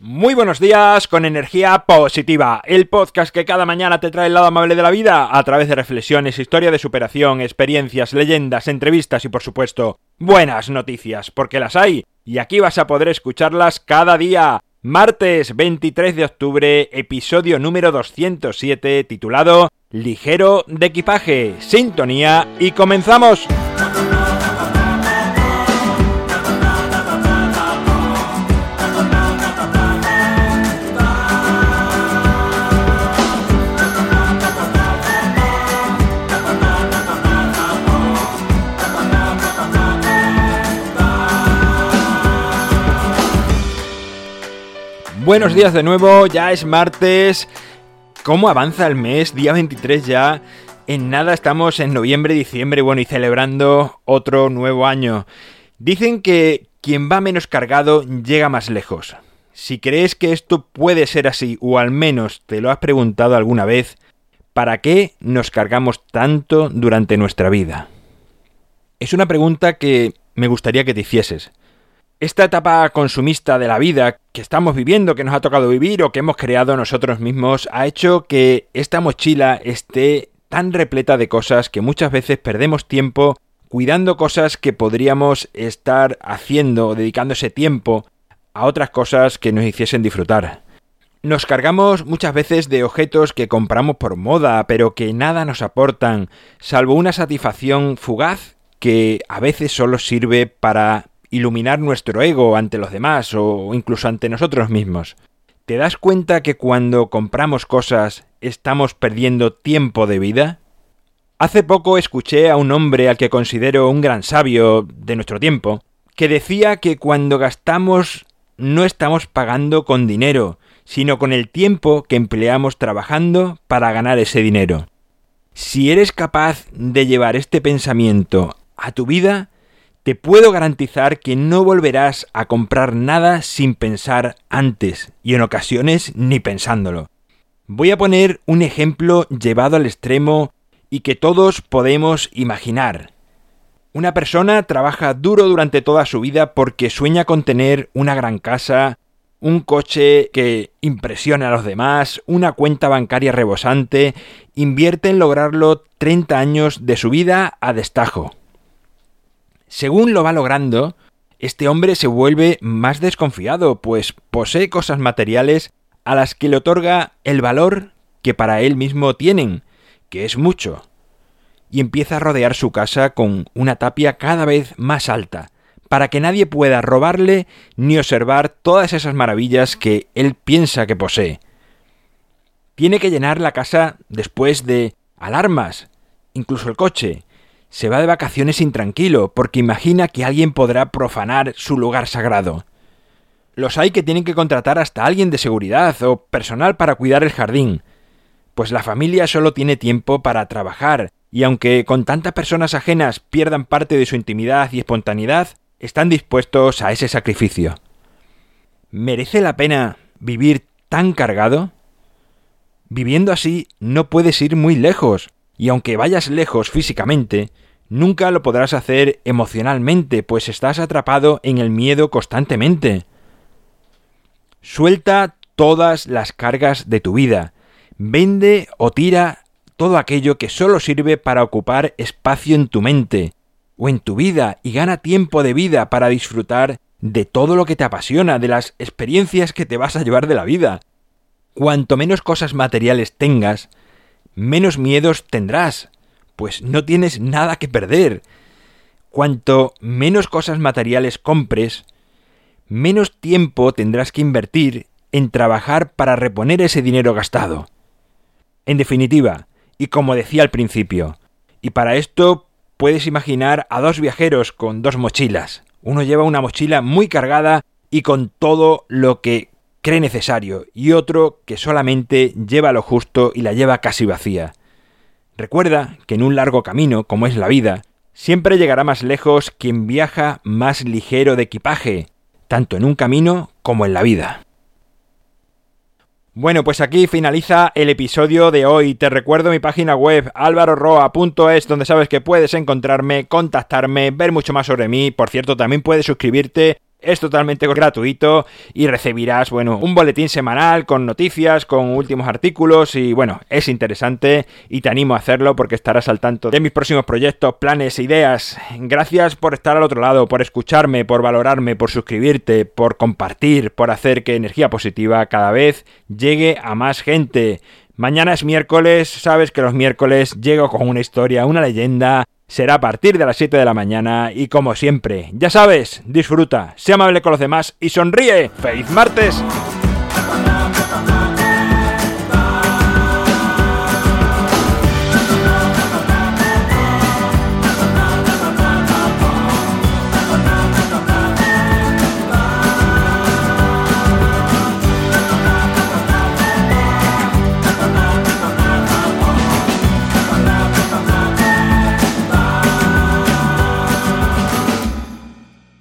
Muy buenos días con energía positiva, el podcast que cada mañana te trae el lado amable de la vida a través de reflexiones, historia de superación, experiencias, leyendas, entrevistas y por supuesto buenas noticias, porque las hay y aquí vas a poder escucharlas cada día. Martes 23 de octubre, episodio número 207 titulado Ligero de equipaje, sintonía y comenzamos. Buenos días de nuevo, ya es martes. ¿Cómo avanza el mes? Día 23 ya. En nada estamos en noviembre, diciembre, bueno, y celebrando otro nuevo año. Dicen que quien va menos cargado llega más lejos. Si crees que esto puede ser así, o al menos te lo has preguntado alguna vez, ¿para qué nos cargamos tanto durante nuestra vida? Es una pregunta que me gustaría que te hicieses. Esta etapa consumista de la vida que estamos viviendo, que nos ha tocado vivir o que hemos creado nosotros mismos, ha hecho que esta mochila esté tan repleta de cosas que muchas veces perdemos tiempo cuidando cosas que podríamos estar haciendo, dedicando ese tiempo a otras cosas que nos hiciesen disfrutar. Nos cargamos muchas veces de objetos que compramos por moda, pero que nada nos aportan, salvo una satisfacción fugaz que a veces solo sirve para iluminar nuestro ego ante los demás o incluso ante nosotros mismos. ¿Te das cuenta que cuando compramos cosas estamos perdiendo tiempo de vida? Hace poco escuché a un hombre al que considero un gran sabio de nuestro tiempo, que decía que cuando gastamos no estamos pagando con dinero, sino con el tiempo que empleamos trabajando para ganar ese dinero. Si eres capaz de llevar este pensamiento a tu vida, te puedo garantizar que no volverás a comprar nada sin pensar antes, y en ocasiones ni pensándolo. Voy a poner un ejemplo llevado al extremo y que todos podemos imaginar. Una persona trabaja duro durante toda su vida porque sueña con tener una gran casa, un coche que impresione a los demás, una cuenta bancaria rebosante, invierte en lograrlo 30 años de su vida a destajo. Según lo va logrando, este hombre se vuelve más desconfiado, pues posee cosas materiales a las que le otorga el valor que para él mismo tienen, que es mucho, y empieza a rodear su casa con una tapia cada vez más alta, para que nadie pueda robarle ni observar todas esas maravillas que él piensa que posee. Tiene que llenar la casa después de alarmas, incluso el coche, se va de vacaciones intranquilo porque imagina que alguien podrá profanar su lugar sagrado. Los hay que tienen que contratar hasta alguien de seguridad o personal para cuidar el jardín, pues la familia solo tiene tiempo para trabajar, y aunque con tantas personas ajenas pierdan parte de su intimidad y espontaneidad, están dispuestos a ese sacrificio. ¿Merece la pena vivir tan cargado? Viviendo así no puedes ir muy lejos, y aunque vayas lejos físicamente, nunca lo podrás hacer emocionalmente, pues estás atrapado en el miedo constantemente. Suelta todas las cargas de tu vida. Vende o tira todo aquello que solo sirve para ocupar espacio en tu mente o en tu vida y gana tiempo de vida para disfrutar de todo lo que te apasiona, de las experiencias que te vas a llevar de la vida. Cuanto menos cosas materiales tengas, menos miedos tendrás, pues no tienes nada que perder. Cuanto menos cosas materiales compres, menos tiempo tendrás que invertir en trabajar para reponer ese dinero gastado. En definitiva, y como decía al principio, y para esto puedes imaginar a dos viajeros con dos mochilas. Uno lleva una mochila muy cargada y con todo lo que necesario, y otro que solamente lleva lo justo y la lleva casi vacía. Recuerda que en un largo camino, como es la vida, siempre llegará más lejos quien viaja más ligero de equipaje, tanto en un camino como en la vida. Bueno, pues aquí finaliza el episodio de hoy. Te recuerdo mi página web alvaroroa.es donde sabes que puedes encontrarme, contactarme, ver mucho más sobre mí. Por cierto, también puedes suscribirte es totalmente gratuito y recibirás, bueno, un boletín semanal con noticias, con últimos artículos y bueno, es interesante y te animo a hacerlo porque estarás al tanto de mis próximos proyectos, planes, ideas. Gracias por estar al otro lado, por escucharme, por valorarme, por suscribirte, por compartir, por hacer que energía positiva cada vez llegue a más gente. Mañana es miércoles, sabes que los miércoles llego con una historia, una leyenda, será a partir de las 7 de la mañana y como siempre, ya sabes, disfruta, sea amable con los demás y sonríe. ¡Feliz martes!